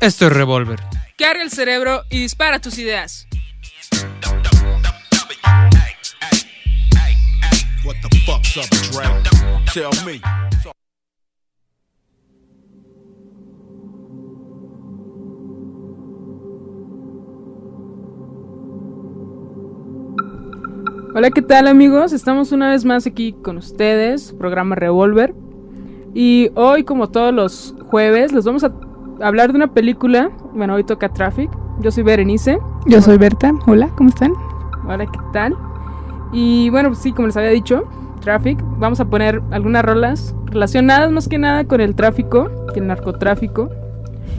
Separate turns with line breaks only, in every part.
Esto es Revolver.
Carga el cerebro y dispara tus ideas. Hola, ¿qué tal amigos? Estamos una vez más aquí con ustedes, programa Revolver. Y hoy, como todos los jueves, les vamos a hablar de una película. Bueno, hoy toca Traffic. Yo soy Berenice.
Yo soy Berta. Hola, ¿cómo están?
Hola, ¿qué tal? Y bueno, pues sí, como les había dicho, Traffic. Vamos a poner algunas rolas relacionadas más que nada con el tráfico, el narcotráfico,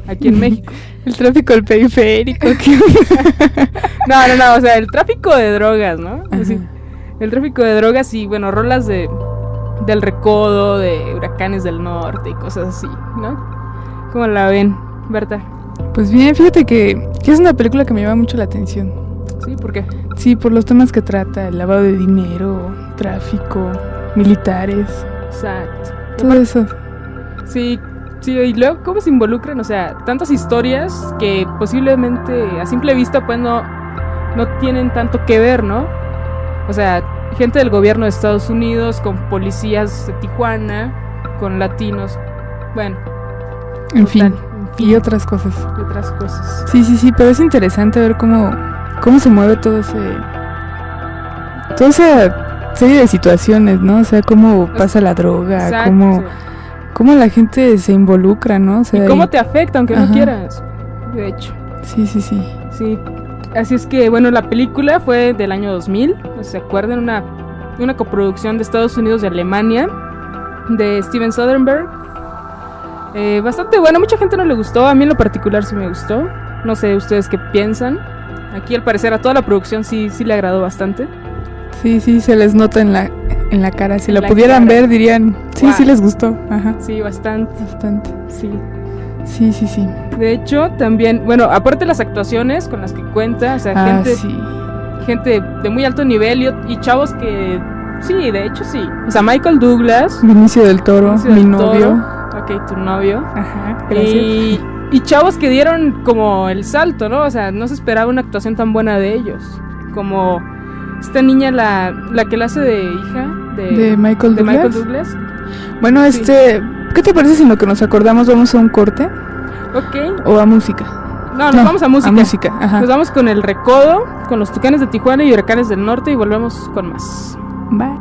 aquí en México.
El tráfico del periférico.
no, no, no, o sea, el tráfico de drogas, ¿no? Así, el tráfico de drogas y, bueno, rolas de del recodo, de huracanes del norte y cosas así, ¿no? ¿Cómo la ven, Berta?
Pues bien, fíjate que, que es una película que me llama mucho la atención.
¿Sí? ¿Por qué?
Sí, por los temas que trata, el lavado de dinero, tráfico, militares,
Exacto.
todo eso.
Sí, sí, y luego cómo se involucran, o sea, tantas historias que posiblemente a simple vista pues no, no tienen tanto que ver, ¿no? O sea, gente del gobierno de Estados Unidos con policías de Tijuana, con latinos, bueno,
En fin,
en fin,
y otras cosas.
y otras cosas.
Sí, sí, sí, pero es interesante ver cómo, cómo se mueve todo ese... Toda esa serie de situaciones, ¿no? O sea, cómo pasa la droga,
Exacto.
cómo, cómo la gente se involucra, ¿no? O sea,
y cómo te afecta, aunque no quieras. De hecho.
Sí, sí, sí.
Sí, así es que, bueno, la película fue del año 2000, ¿no ¿se acuerdan? Una, una coproducción de Estados Unidos y Alemania, de Steven Soderbergh. Eh, bastante buena, mucha gente no le gustó, a mí en lo particular sí me gustó. No sé ustedes qué piensan. Aquí al parecer a toda la producción sí, sí le agradó bastante.
Sí, sí, se les nota en la, en la cara. Si
En
la pudieran
cara.
ver, dirían, sí, sí les gustó. Ajá,
Sí, bastante,
bastante.
sí.
Sí, sí, sí.
De hecho, también, bueno, aparte de las actuaciones con las que cuenta, o sea,
Ah,
gente,
sí.
gente de muy alto nivel y, y chavos que, sí, de hecho sí. O sea, Michael Douglas,
Vinicio del Toro, mi
del
novio.
Toro. Ok, tu novio.
Ajá, gracias.
Y, y chavos que dieron como el salto, ¿no? O sea, no se esperaba una actuación tan buena de ellos. Como esta niña, la, la que la hace de hija de,
De Michael
de
Douglas.
Michael Douglas.
Bueno,
Sí.
este, ¿qué te parece si lo que nos acordamos vamos a un corte
Ok.
o a música?
No, nos vamos a música.
A música, ajá.
Nos vamos con el recodo, con los tucanes de Tijuana y huracanes del norte y volvemos con más.
Bye.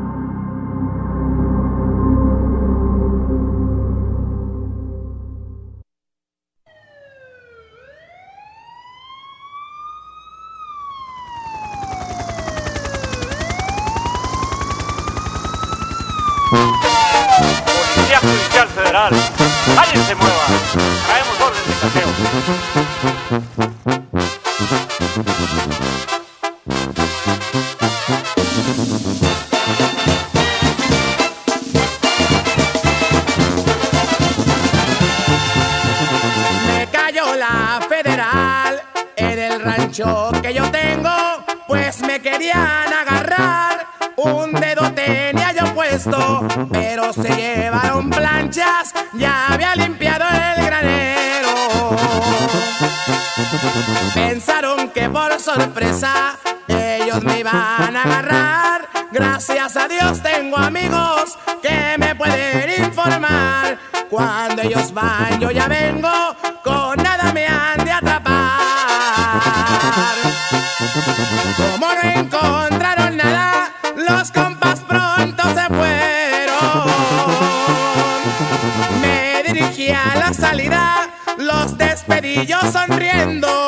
Por sorpresa ellos me iban a agarrar. Gracias a Dios tengo amigos que me pueden informar. Cuando ellos van, yo ya vengo, con nada me han de atrapar. Como no encontraron nada, los compas pronto se fueron. Me dirigí a la salida, los despedí yo sonriendo.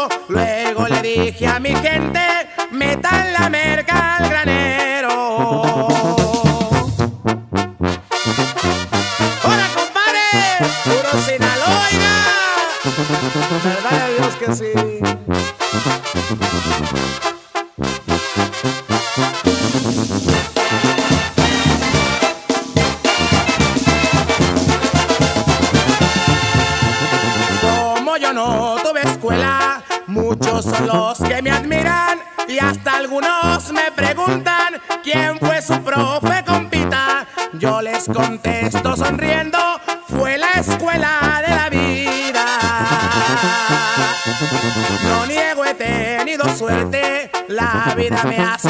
Vida
me ha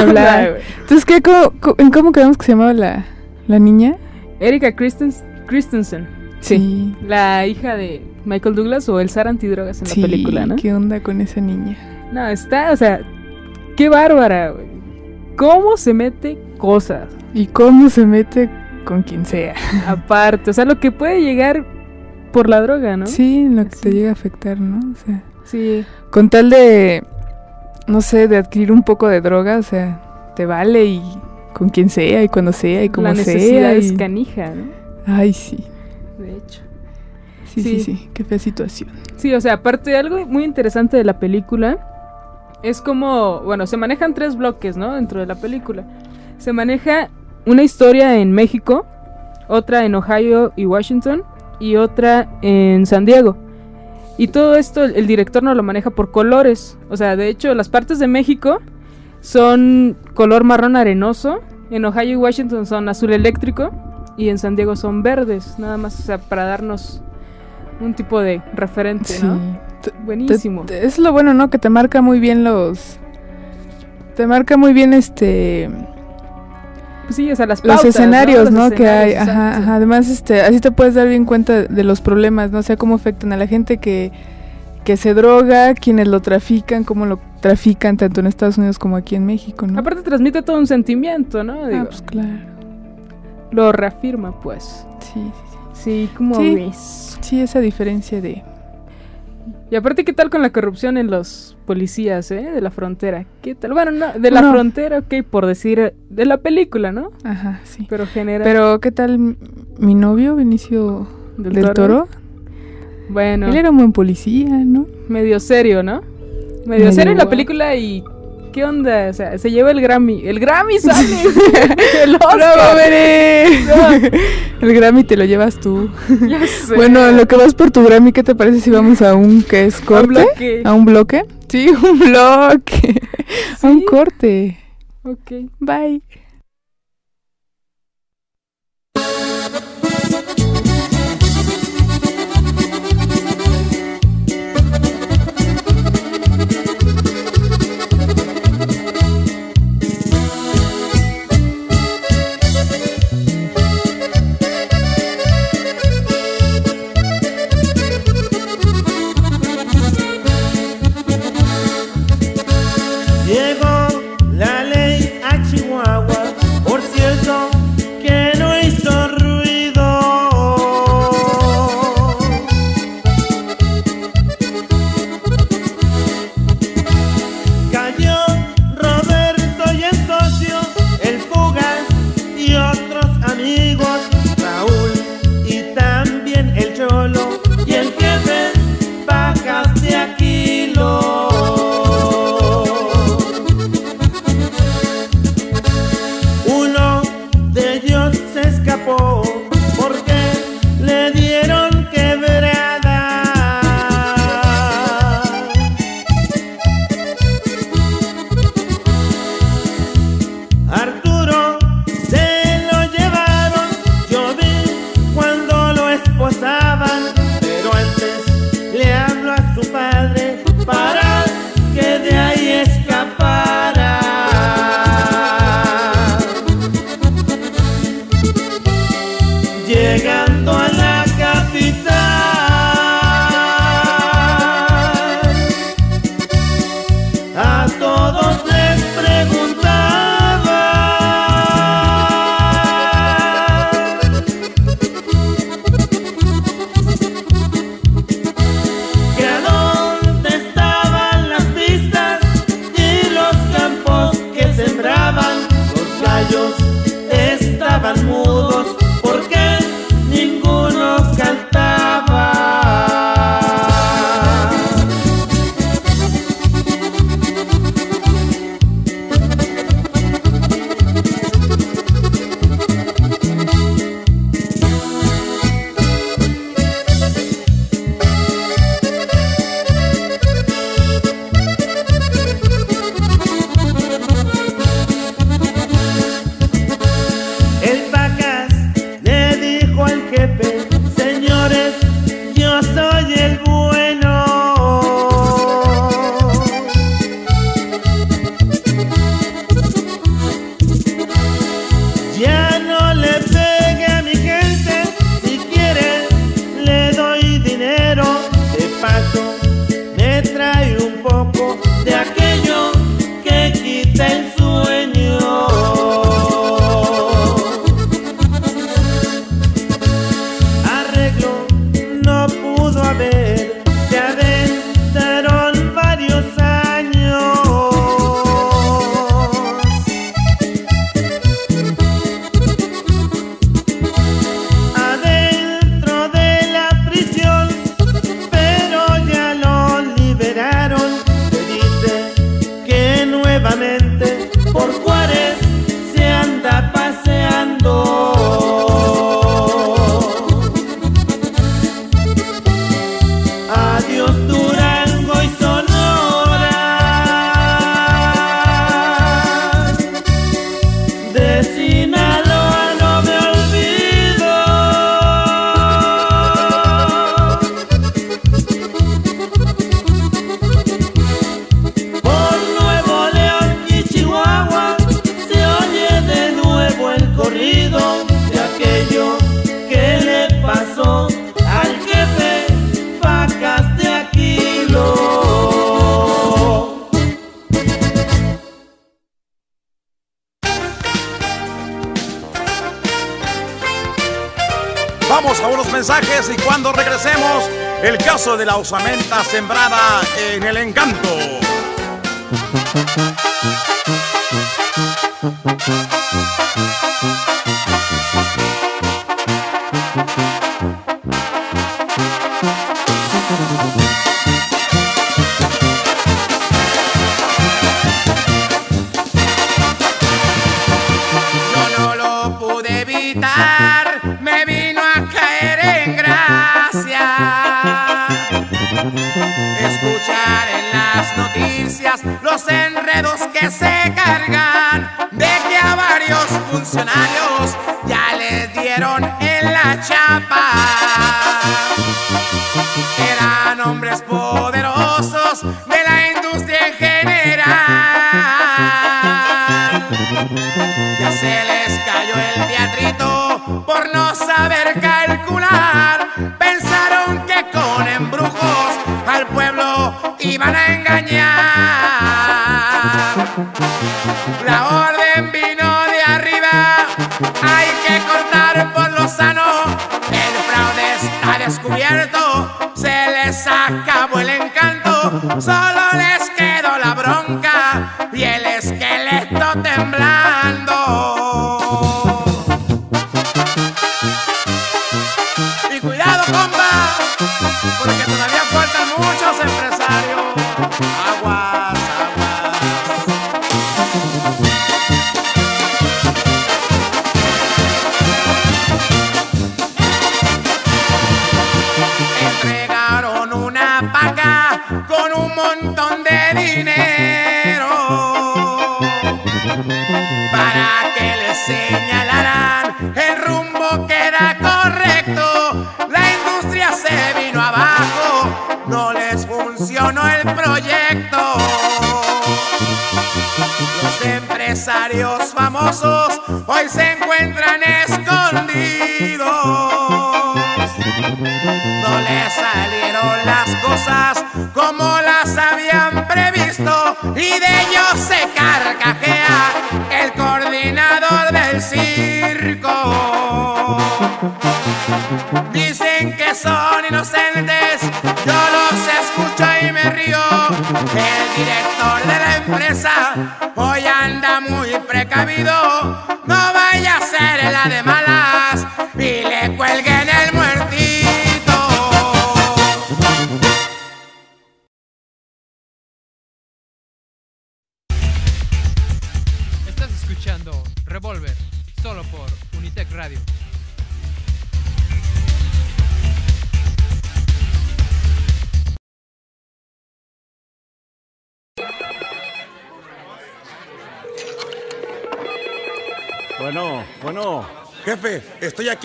hablar. Entonces, ¿qué, cómo, ¿en cómo quedamos que se llamaba la, la niña?
Erika Christens- Christensen.
Sí.
La hija de Michael Douglas o el zar antidrogas en
Sí,
la película, ¿no?
¿Qué onda con esa niña?
No, está, o sea, qué bárbara, güey. ¿Cómo se mete cosas?
¿Y cómo se mete con quien sea?
Aparte, o sea, lo que puede llegar por la droga, ¿no?
Sí, lo que te llega a afectar, ¿no? O sea,
Sí.
con tal de, no sé, de adquirir un poco de droga, o sea, te vale y con quien sea y cuando sea y como
la
sea.
necesidad es
y-
canija, ¿no?
Ay, sí.
De hecho.
Sí, sí,
Sí.
sí, Qué fea situación.
Sí, o sea, aparte algo muy interesante de la película es como, bueno, se manejan tres bloques, ¿no? Dentro de la película. Se maneja una historia en México, otra en Ohio y Washington y otra en San Diego. Y todo esto el, el director no lo maneja por colores. O sea, de hecho, las partes de México son color marrón arenoso, en Ohio y Washington son azul eléctrico y en San Diego son verdes, nada más, o sea, para darnos un tipo de referente,
Sí.
¿no? Buenísimo.
es lo bueno, ¿no? Que te marca muy bien los... Te marca muy bien este...
Pues sí, o sea, las
los
pautas,
escenarios, ¿no?
Los
que hay, ajá, ajá. Además, este, así te puedes dar bien cuenta de los problemas, ¿no? O sea, cómo afectan a la gente que, que se droga, quienes lo trafican, cómo lo trafican tanto en Estados Unidos como aquí en México, ¿no?
Aparte transmite todo un sentimiento, ¿no?
ah,
Digo,
pues claro.
Lo reafirma, pues.
Sí, sí,
Sí, como
Sí.
ves.
sí, esa diferencia de...
Y aparte, ¿qué tal con la corrupción en los policías, eh? De la frontera. ¿Qué tal? Bueno, no, de la
No.
frontera, ok, por decir, de la película, ¿no?
Ajá, sí.
Pero genera...
Pero, ¿qué tal mi novio, Vinicio
¿Del
del,
Toro?
Toro?
Bueno,
Él era un buen policía, ¿no?
medio serio, ¿no? Medio,
Medio
serio en la película y... ¿Qué onda? O sea, se lleva el Grammy. ¡El Grammy sale! ¡El
¡Bravo,
Oscar!
veré! El Grammy te lo llevas tú.
Ya sé.
Bueno, en lo que vas por tu Grammy, ¿qué te parece si vamos a un que es
un
corte?
bloque.
¿A un bloque? Sí, un bloque. A un corte.
Ok.
Bye.
Todos de
la osamenta sembrada en el encanto.
Sounds all.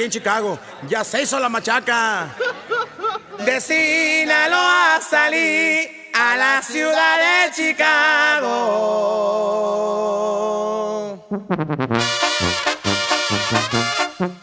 en Chicago. Ya se hizo la machaca. De Sinaloa salí a la ciudad de Chicago.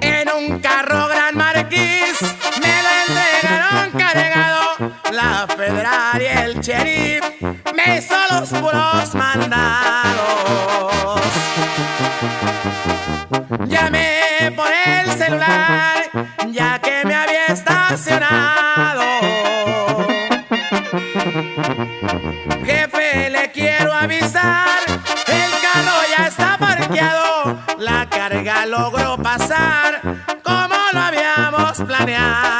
En un carro gran marquís me lo entregaron cargado. La federal y el sheriff me hizo los puros mandados. logró pasar como lo habíamos planeado.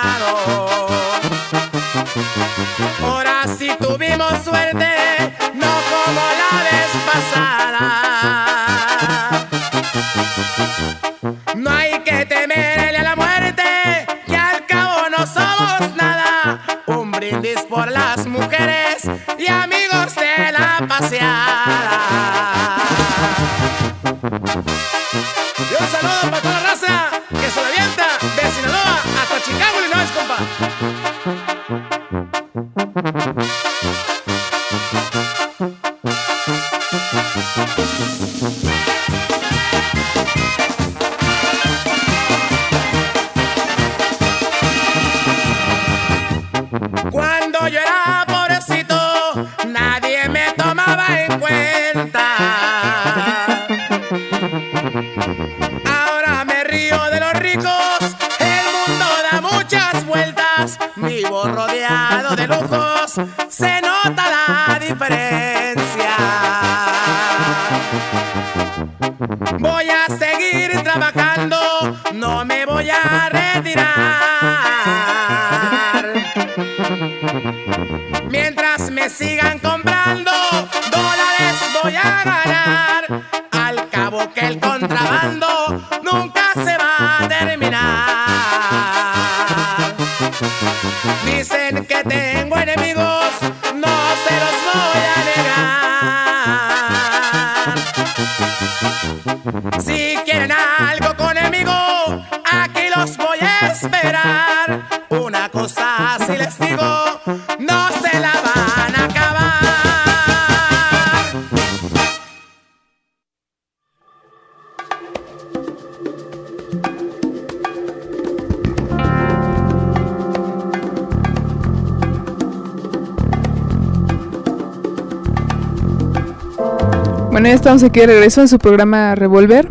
Estamos aquí de regreso en su programa Revolver.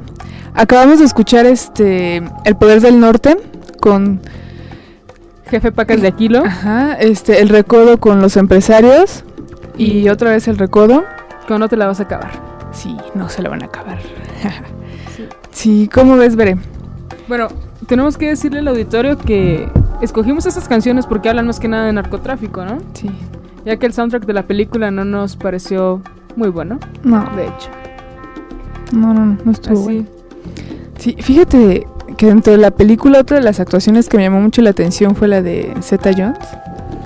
Acabamos de escuchar este El Poder del Norte con
Jefe Pacas de Aquilo.
ajá, este el recodo con los empresarios y otra vez el recodo.
Con no te la vas a acabar.
Sí, no se lo van a acabar. sí, ¿cómo ves, Veré?
Bueno, tenemos que decirle al auditorio que escogimos esas canciones porque hablan más que nada de narcotráfico, ¿no?
Sí.
Ya que el soundtrack de la película no nos pareció muy bueno,
No,
de hecho.
No, no, no, no estuvo
Así.
bueno. Sí, fíjate que dentro de la película otra de las actuaciones que me llamó mucho la atención fue la de Zeta Jones.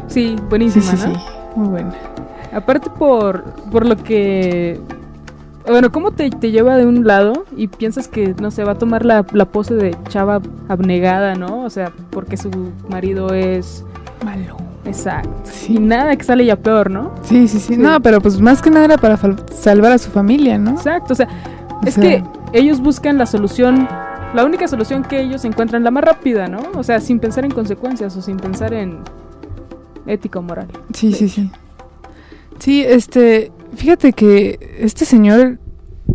Sí,
Sí,
buenísima,
sí,
¿no?
sí, muy buena.
Aparte por, por lo que... Bueno, ¿cómo te, te lleva de un lado y piensas que, no sé, va a tomar la, la pose de chava abnegada, ¿no? O sea, porque su marido es...
Malo.
Exacto.
Sí.
Y nada que sale ya peor, ¿no?
Sí, sí, sí,
Sí.
No, pero pues más que nada era para salvar a su familia, ¿no?
Exacto, o sea,
O
es
sea-
que ellos buscan la solución, la única solución que ellos encuentran, la más rápida, ¿no? O sea, sin pensar en consecuencias o sin pensar en ética o moral.
Sí, sí,
hecho.
sí. Sí, este, fíjate que este señor,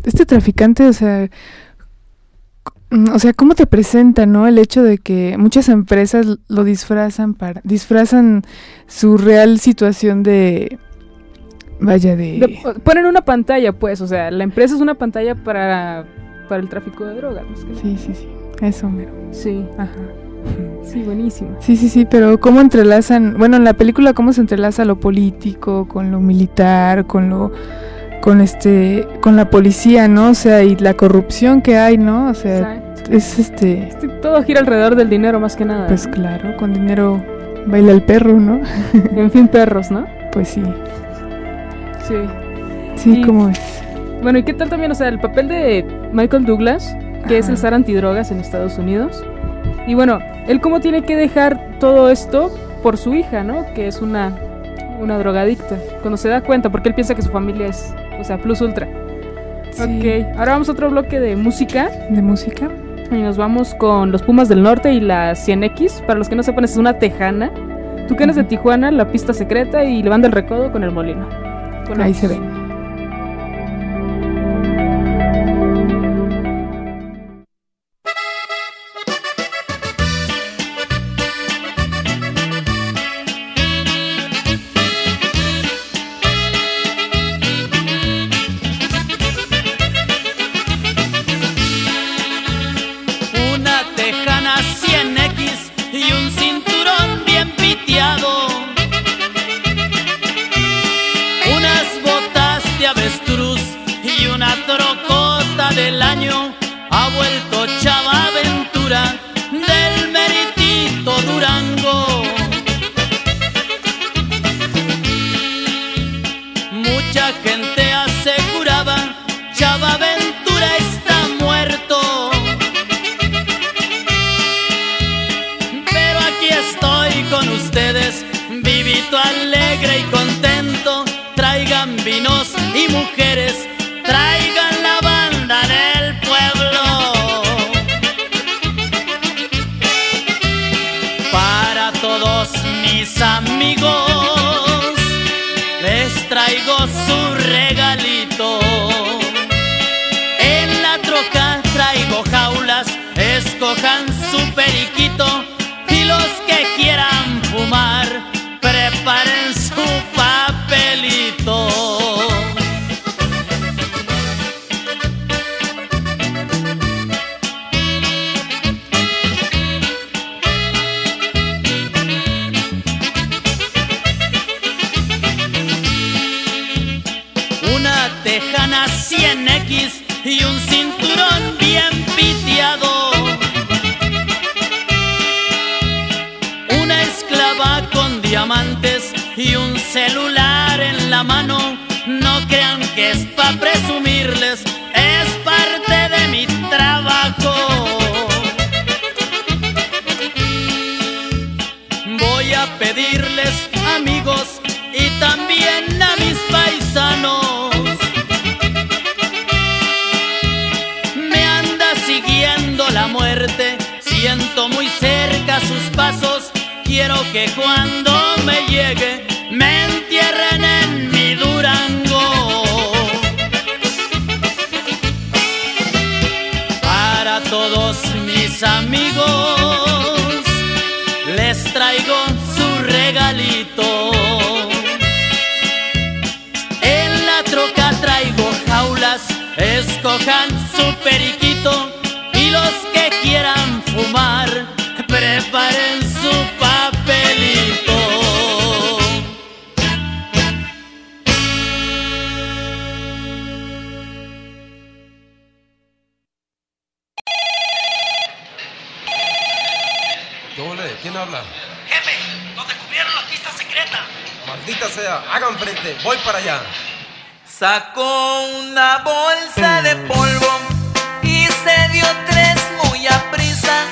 este traficante, o sea, mm, o sea, cómo te presenta, ¿no? El hecho de que muchas empresas lo disfrazan para, disfrazan su real situación de, vaya, de,
ponen una pantalla, pues, o sea, la empresa es una pantalla para, para el tráfico de drogas. más que nada.
sí, sí, sí, eso, mero,
Sí,
ajá.
sí, buenísimo.
Sí, sí, sí, pero cómo entrelazan, bueno, en la película cómo se entrelaza lo político con lo militar, con lo con este con la policía, ¿no? O sea, y la corrupción que hay, ¿no? O sea,
Exacto.
es este
Este, todo gira alrededor del dinero más que nada.
pues
¿no?
claro, con dinero baila el perro, ¿no?
En fin, perros, ¿no?
Pues sí.
Sí.
Sí,
Y-
como es.
Bueno, ¿y qué tal también? O sea, el papel de Michael Douglas, que es el zar antidrogas en Estados Unidos. Y bueno, él cómo tiene que dejar todo esto por su hija, ¿no? Que es una, una drogadicta. Cuando se da cuenta, porque él piensa que su familia es, o sea, plus ultra.
Sí.
Ok, ahora vamos a otro bloque de música.
de música.
Y nos vamos con los Pumas del Norte y la 100X. Para los que no sepan, es una tejana. Tú que eres de Tijuana, la pista secreta y le banda el recodo con el molino.
Ahí se ve.
pedirles amigos y también a mis paisanos. Me anda siguiendo la muerte, siento muy cerca sus pasos, quiero que cuando me llegue me entierren en mi Durango. Para todos mis amigos.
Voy para allá.
Sacó una bolsa de polvo y se dio tres muy a prisa.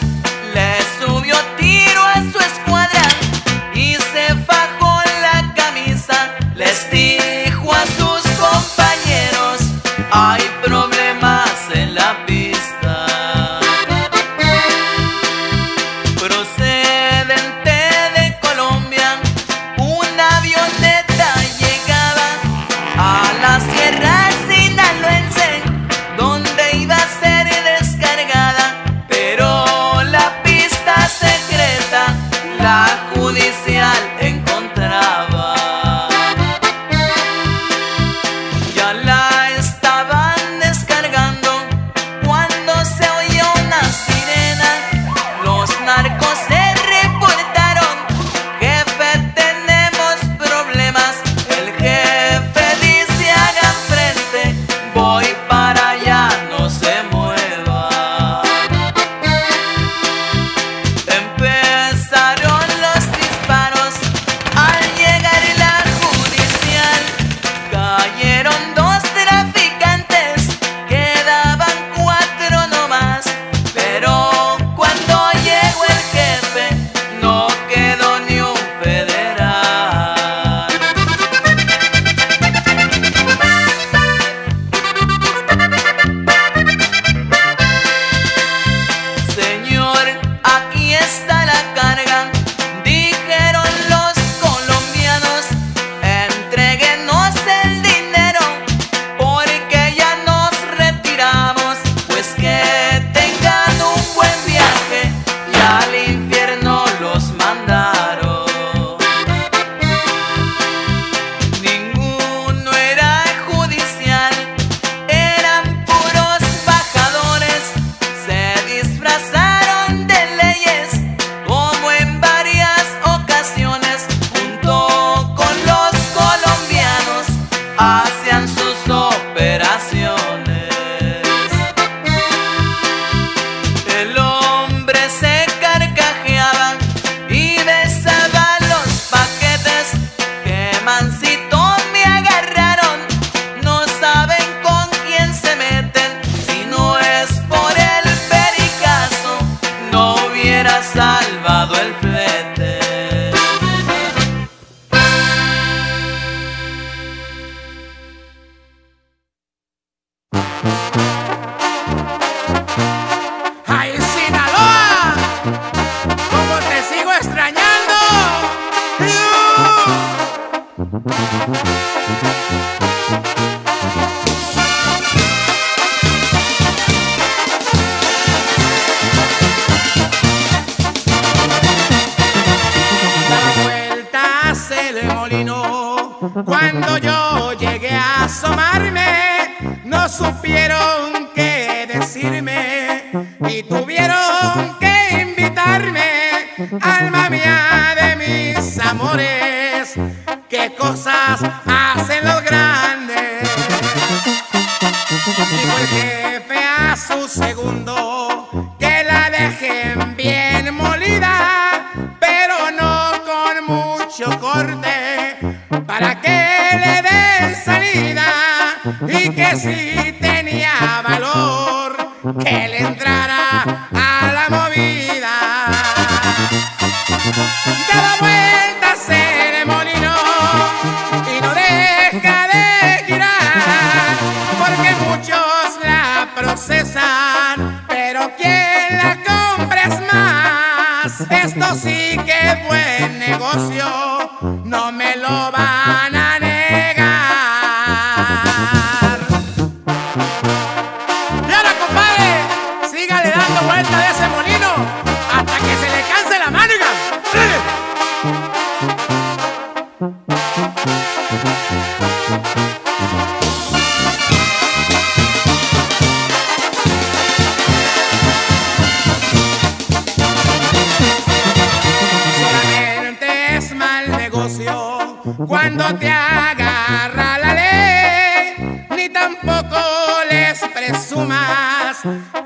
Presumas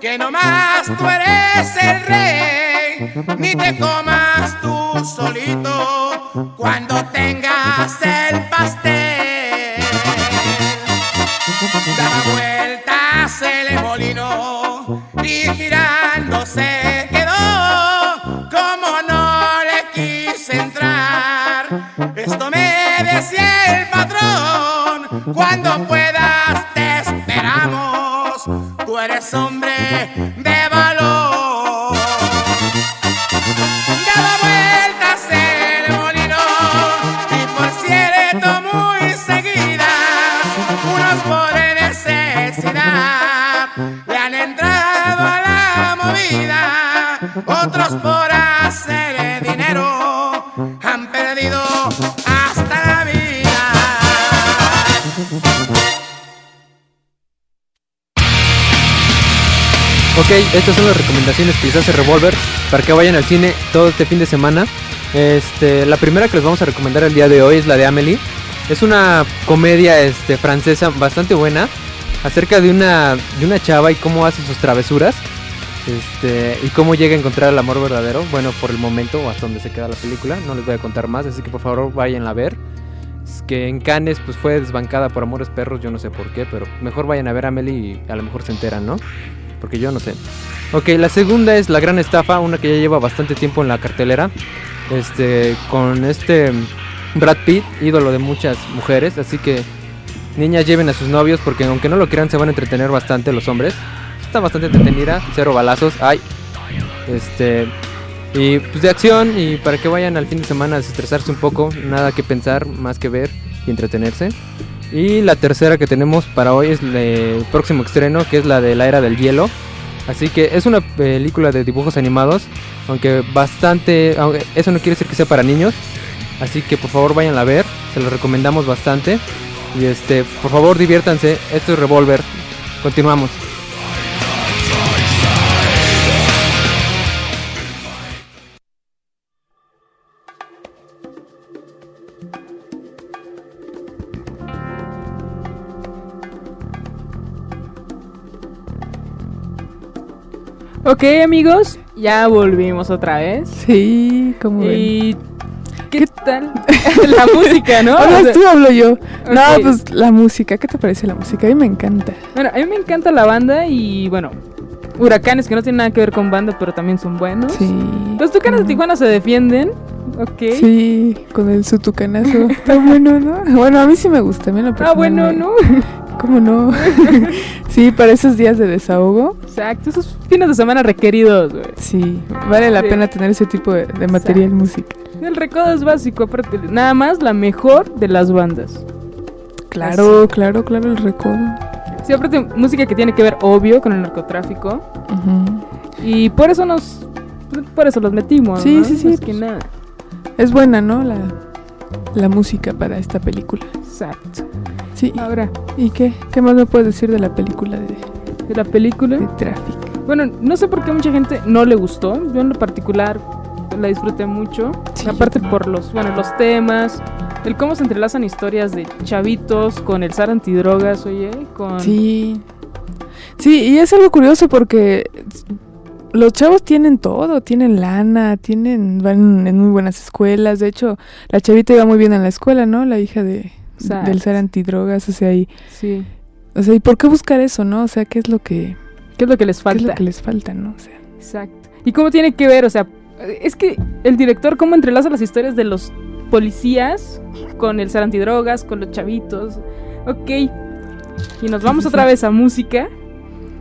que nomás tú eres el rey, ni te comas tú solito cuando tengas el pastel. Daba vueltas el molino y girando se quedó. Como no le quise entrar, esto me decía el patrón. Cuando puedas eres hombre
Estas son las recomendaciones que les hace Revolver para que vayan al cine todo este fin de semana. Este, la primera que les vamos a recomendar el día de hoy es la de Amelie. Es una comedia este, francesa bastante buena acerca de una, de una chava y cómo hace sus travesuras. Este, y cómo llega a encontrar el amor verdadero. Bueno, por el momento, hasta donde se queda la película. No les voy a contar más, así que por favor vayan a ver. Es que en Cannes pues fue desbancada por Amores Perros, yo no sé por qué, pero mejor vayan a ver a Amelie y a lo mejor se enteran, ¿no? Porque yo no sé. Ok, la segunda es La Gran Estafa, una que ya lleva bastante tiempo en la cartelera. Este, con este Brad Pitt, ídolo de muchas mujeres. Así que niñas lleven a sus novios porque aunque no lo quieran se van a entretener bastante los hombres. Está bastante entretenida, cero balazos. Ay. Este, y pues de acción y para que vayan al fin de semana a desestresarse un poco. Nada que pensar, más que ver y entretenerse. Y la tercera que tenemos para hoy es el próximo estreno, que es la de la era del hielo. Así que es una película de dibujos animados, aunque bastante, aunque eso no quiere decir que sea para niños. Así que por favor vayan a ver, se lo recomendamos bastante. Y este, por favor diviértanse, esto es Revolver. Continuamos.
Ok, amigos, ya volvimos otra vez.
Sí, como ven.
¿Y qué tal? la música, ¿no?
Ahora
O sea,
tú hablo yo. No, pues la música. ¿Qué te parece la música? A mí me encanta.
Bueno, a mí me encanta la banda y bueno, huracanes que no tienen nada que ver con banda, pero también son buenos.
Sí.
Los Tucanes de Tijuana se defienden, ok.
Sí, con el sutucanazo. Está bueno, ¿no? Bueno, a mí sí me gusta. A mí en lo
Ah, bueno,
me-
¿no?
¿Cómo no? sí, para esos días de desahogo.
Exacto, esos fines de semana requeridos, güey.
Sí, vale la
Sí.
pena tener ese tipo de, de material música.
El recodo es básico, aparte, nada más la mejor de las bandas.
Claro, claro, claro, el recodo.
Sí, aparte, música que tiene que ver, obvio, con el narcotráfico. Y por eso nos. Por eso los metimos.
Sí,
¿no?
sí, sí,
Más que
pues.
nada.
Es buena, ¿no? La, la música para esta película.
Exacto.
Sí.
Ahora,
¿Y qué? ¿Qué más me puedes decir de la película de,
de la película.
de Traffic?
Bueno, no sé por qué mucha gente no le gustó. Yo en lo particular la disfruté mucho.
Sí,
Aparte por los, bueno, los temas, el cómo se entrelazan historias de chavitos con el SAR antidrogas, oye, con
Sí. Sí, y es algo curioso porque los chavos tienen todo, tienen lana, tienen van en muy buenas escuelas. De hecho, la chavita iba muy bien en la escuela, ¿no? La hija de
Exacto.
del ser antidrogas, o sea, y
sí.
o sea, ¿y por qué buscar eso, no? O sea, ¿qué es lo que
¿Qué es lo que les
qué es
falta?
lo que les falta, no? O sea,
Exacto. ¿Y cómo tiene que ver? O sea, es que el director cómo entrelaza las historias de los policías con el SAR antidrogas, con los chavitos. Ok. Y nos vamos otra vez a música.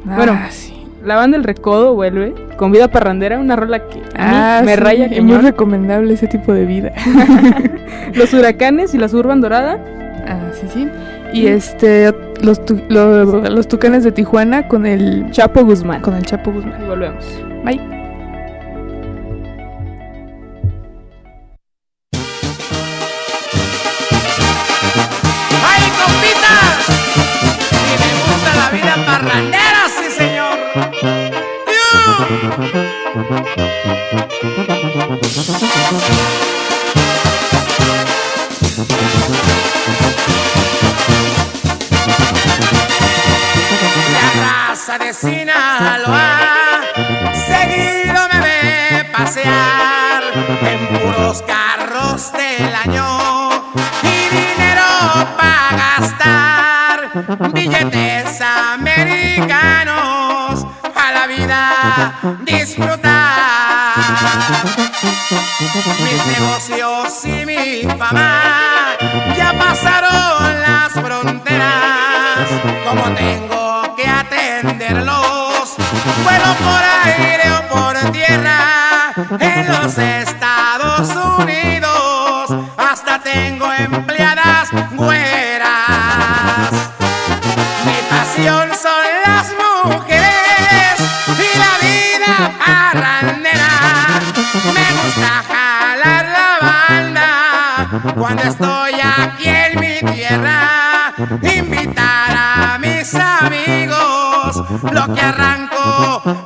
Bueno,
ah, sí.
La banda El Recodo vuelve con Vida Parrandera, una rola que a mí
Ah,
me
sí,
raya que
muy recomendable ese tipo de vida.
Los huracanes y la Surban Dorada.
Ah, sí, sí. Y este los tu- lo- los tucanes de Tijuana con el
Chapo Guzmán.
con el Chapo Guzmán.
Y volvemos.
Bye.
¡Ay, compita! De Sinaloa. Seguido me ve pasear en puros carros del año y dinero para gastar. Billetes americanos a la vida disfrutar. Mis negocios y mi fama ya pasaron las fronteras. Como tengo vuelo por aire o por tierra en los Estados Unidos hasta tengo empleadas güeras mi pasión son las mujeres y la vida parrandera. Me gusta jalar la banda cuando estoy aquí en mi tierra. Invitar a mis amigos lo que arranco de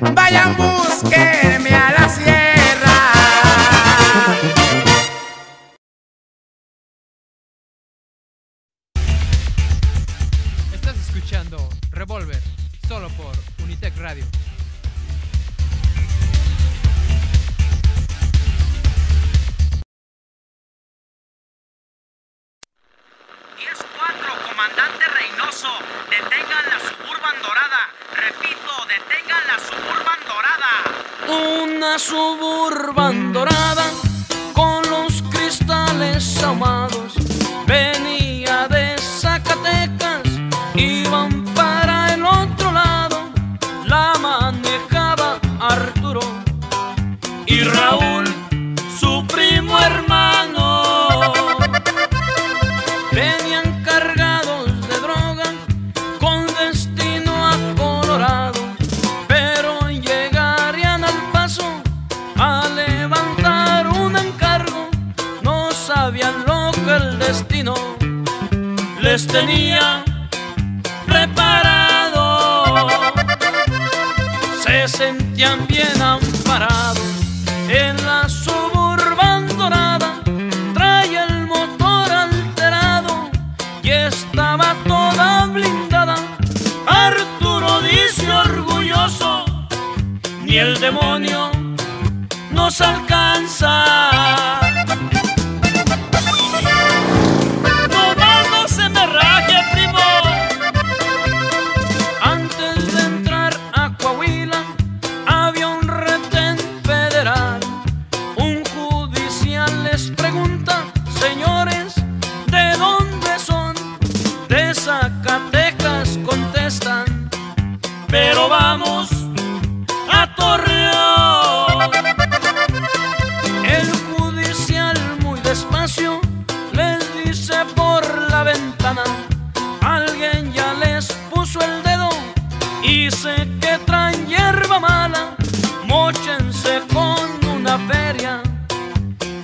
vayan búsquenme a la sierra.
Estás escuchando Revolver, solo por Unitec Radio.
10-4, comandante Reynoso. Detengan la suburban dorada. Repito, detengan la suburban dorada.
Una suburban dorada con los cristales ahumados. Pues tenía preparado. Se sentían bien amparados en la suburban dorada. Trae el motor alterado y estaba toda blindada. Arturo dice orgulloso, ni el demonio nos alcanza.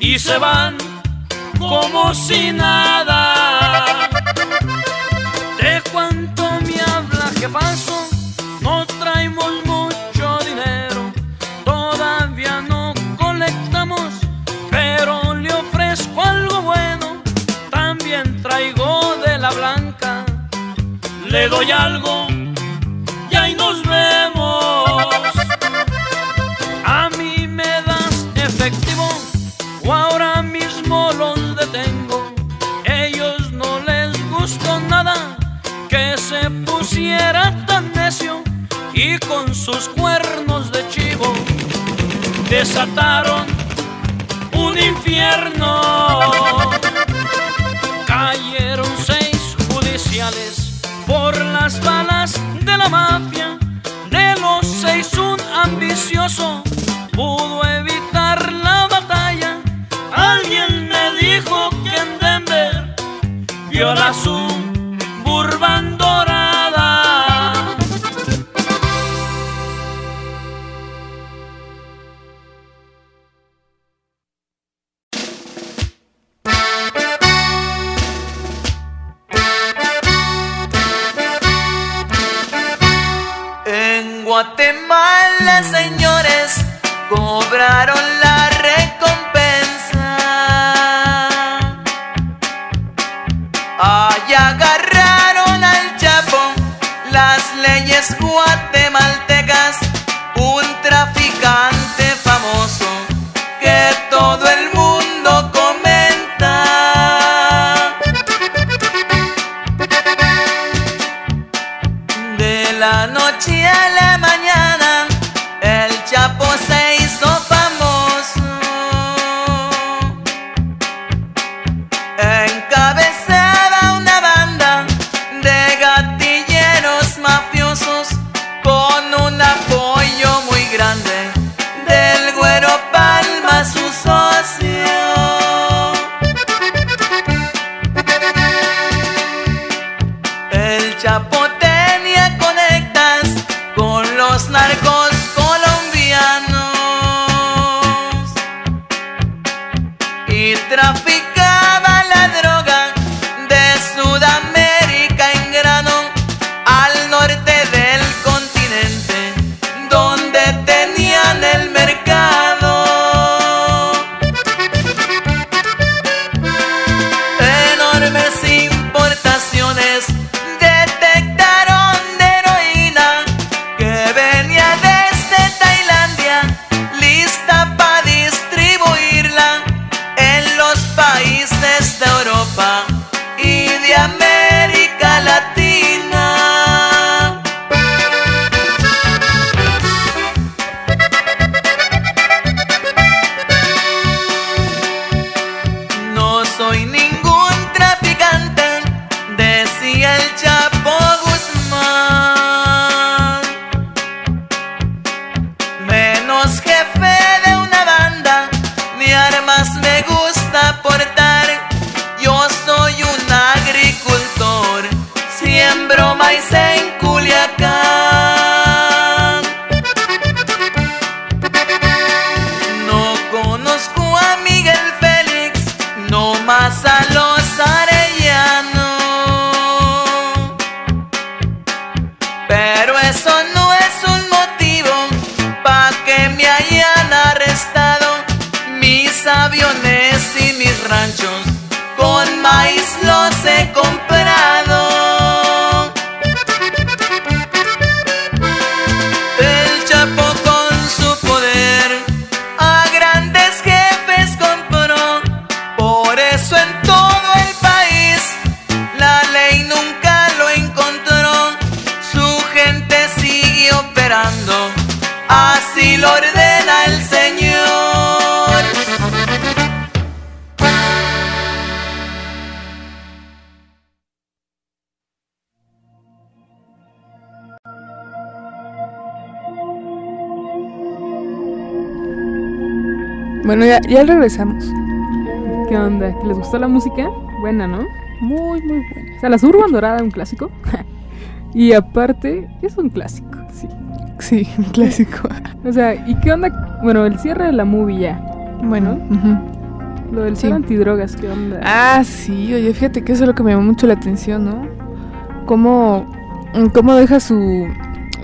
y se van como si nada. De cuanto me habla que paso, no traemos mucho dinero, todavía no colectamos, pero le ofrezco algo bueno, también traigo de la blanca, le doy algo desataron un infierno. Cayeron seis judiciales por las balas de la mafia. De los seis un ambicioso pudo evitar la batalla. Alguien me dijo que en Denver
viola su ranchos, con maíz los he comprado.
Bueno, ya, ya regresamos.
¿Qué onda? ¿Que les gustó la música? Buena, ¿no?
Muy, muy buena.
O sea, la Suburban Dorada, un clásico. y aparte, es un clásico, sí.
Sí, un clásico.
O sea, ¿y qué onda? Bueno, el cierre de la movie ya.
Bueno,
Lo del
Sí.
ser antidrogas, ¿qué onda?
Ah, sí, oye, fíjate que eso es lo que me llamó mucho la atención, ¿no? Cómo, cómo deja su,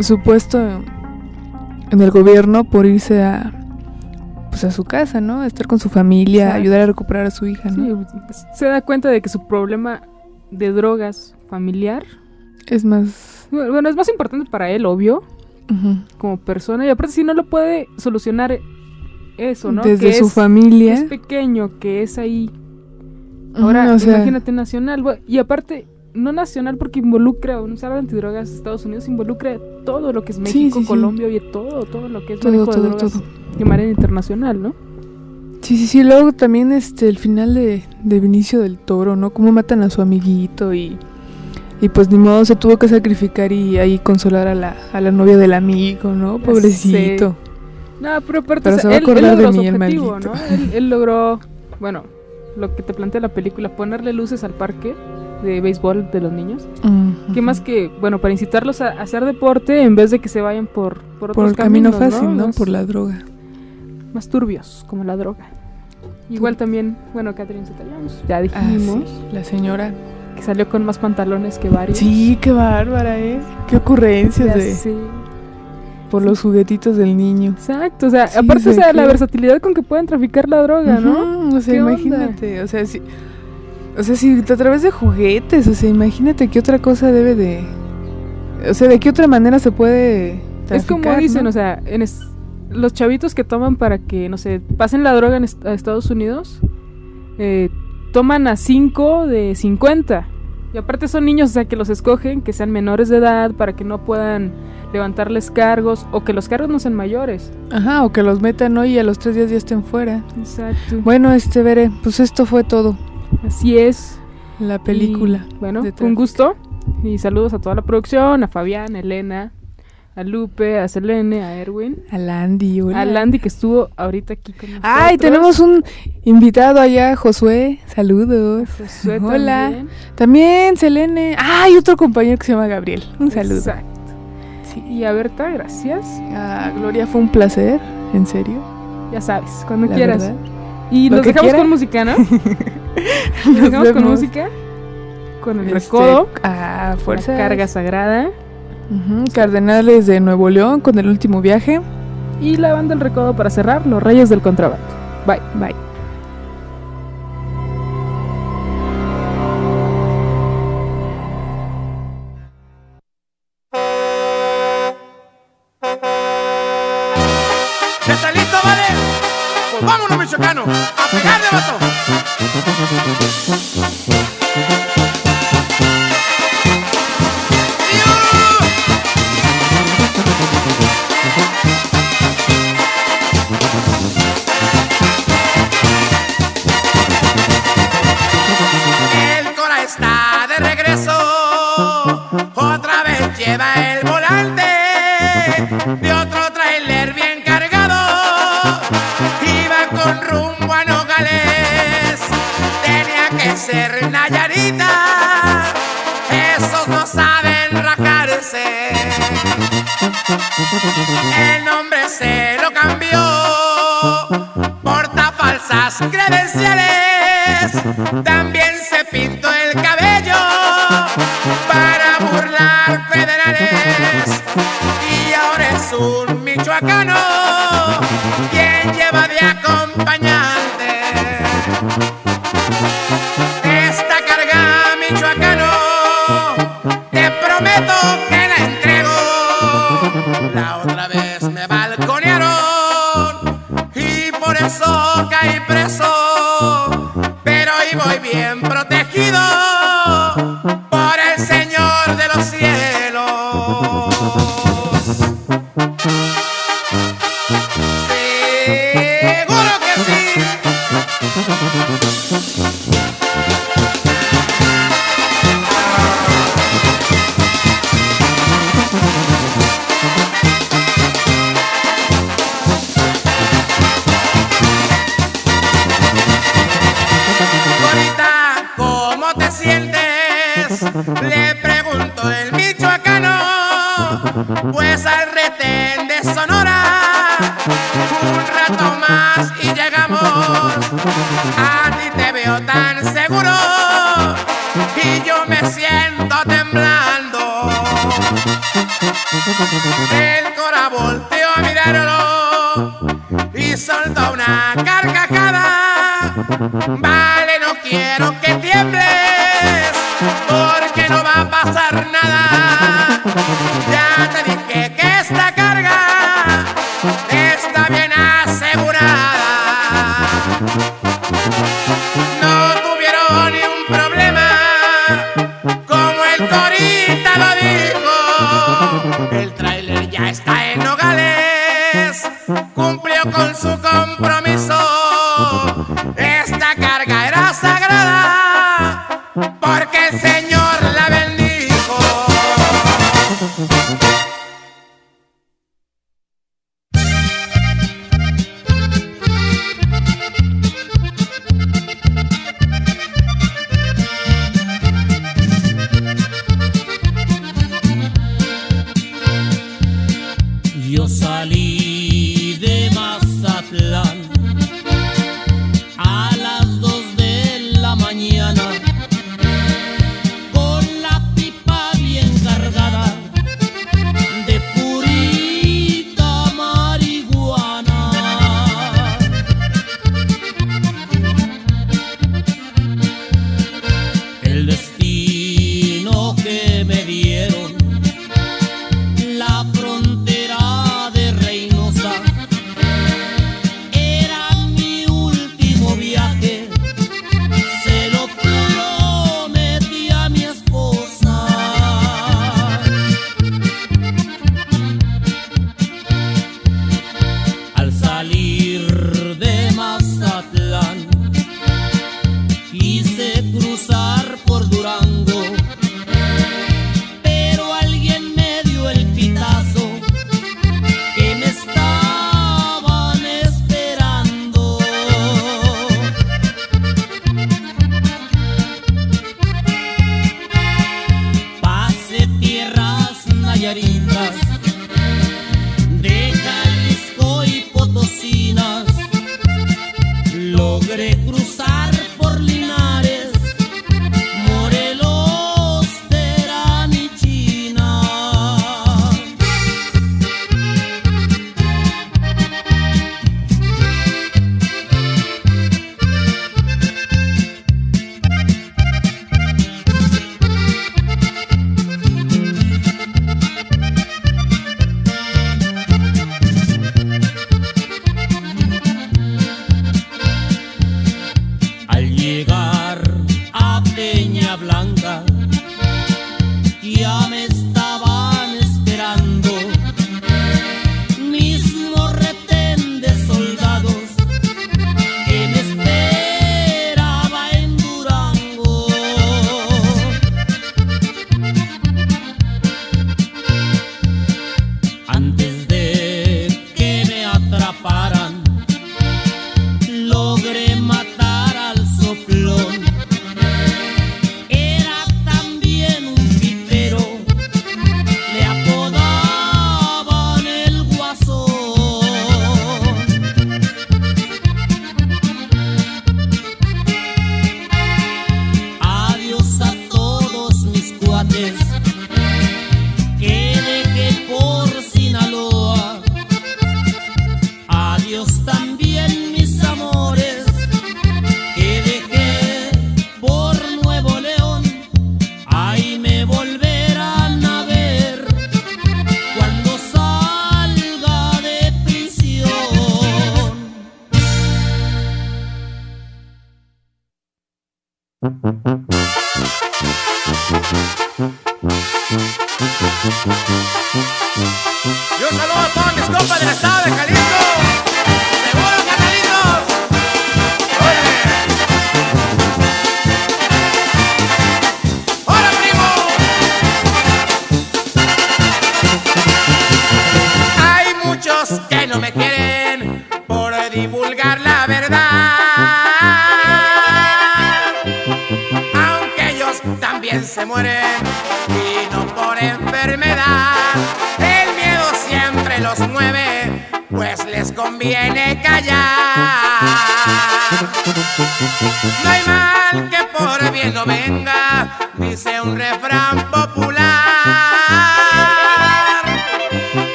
su puesto en el gobierno por irse a, pues a su casa, ¿no? A estar con su familia,
Exacto.
ayudar a recuperar a su hija, ¿no?
Sí, pues, se da cuenta de que su problema de drogas familiar,
Es más...
bueno, es más importante para él, obvio, como persona, y aparte si no lo puede solucionar eso, ¿no?
Desde
Que
su
es-
familia.
Es pequeño, que es ahí. Ahora,
o sea-
imagínate nacional, y aparte, no nacional porque involucra, usar antidrogas Estados Unidos involucra todo lo que es México,
sí, sí.
Colombia, oye, todo, todo lo que es
Todo,
manejo de
todo,
drogas
todo.
de manera internacional, ¿no?
Sí, sí, sí. Luego también este el final de, de Vinicio del Toro, ¿no? Cómo matan a su amiguito y, y pues ni modo se tuvo que sacrificar y ahí consolar a la, a la novia del amigo, ¿no? Pobrecito.
No, pero aparte,
Pero
o
se
sea, él,
de
logró su
mí, el
objetivo,
maldito.
¿no? Él, él logró, bueno, lo que te plantea la película, ponerle luces al parque de béisbol de los niños.
Ujú.
Que más que, bueno, para incitarlos a, hacer deporte en vez de que se vayan por, por
Por
otros
el camino
caminos,
fácil, ¿no?
Más-
Por la droga.
Más turbios, como la droga. Igual también, bueno, Catherine Zeta-Jones, ya
Ah,
dijimos,
sí, la señora.
que salió con más pantalones que varios.
Sí, qué bárbara, ¿eh? Qué ocurrencias de...
sé.
Por los juguetitos del niño.
Exacto, o sea,
Sí,
aparte, o sea, la
que-
versatilidad con que pueden traficar la droga, ¿no?
Ujú, O sea,
¿Qué onda?
imagínate, o sea, si, o sea, si a través de juguetes, o sea, imagínate qué otra cosa debe de, o sea, de qué otra manera se puede
Es como
traficar,
dicen,
¿no?
o sea, en es- los chavitos que toman para que, no sé, pasen la droga en est- a Estados Unidos, eh, toman a 5 de 50. Y aparte son niños, o sea, que los escogen, que sean menores de edad, para que no puedan levantarles cargos, o que los cargos no sean mayores.
Ajá, o que los metan hoy y a los tres días ya estén fuera.
Exacto.
Bueno, este, veré, pues esto fue todo.
Así es.
La película.
Y, bueno, un gusto. Y saludos a toda la producción, a Fabián, a Elena, a Lupe, a Selene, a Erwin.
A Landy, hola.
A Landy que estuvo ahorita aquí con nosotros.
Ay, tenemos un invitado allá, Josué. Saludos.
Josué
Hola.
también.
También, Selene. Ah, y otro compañero que se llama Gabriel. Un saludo.
Exacto. Y a Berta, gracias.
Ah, Gloria, fue un placer. ¿En serio?
Ya sabes, cuando
La
quieras.
verdad.
Y
Lo
nos
que
dejamos con música, ¿no?
Nos
nos dejamos con música. Con el
Este,
recodo.
Ah, fuerza.
carga sagrada.
Cardenales de Nuevo León con el último viaje.
Y la banda del recodo para cerrar, Los Reyes del Contrabando. Bye.
Bye.
Michoacano. A pegarle, vato.
¿Cómo te sientes? Le pregunto el michoacano, pues al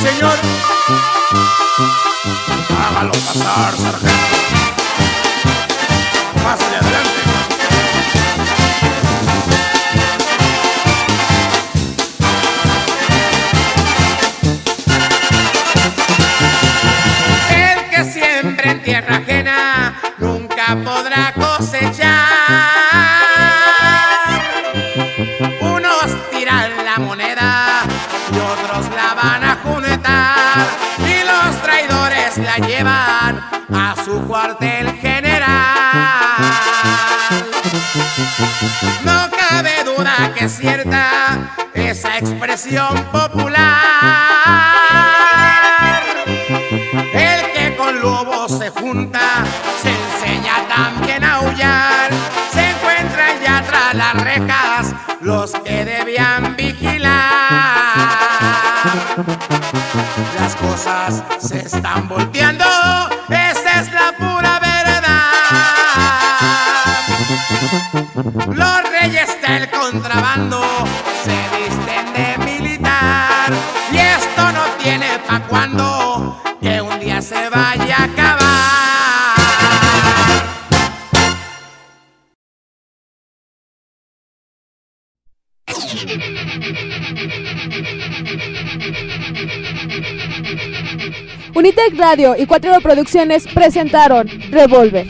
Señor.
Hágalo pasar, sargento.
Y Cuatro Producciones presentaron Revolver.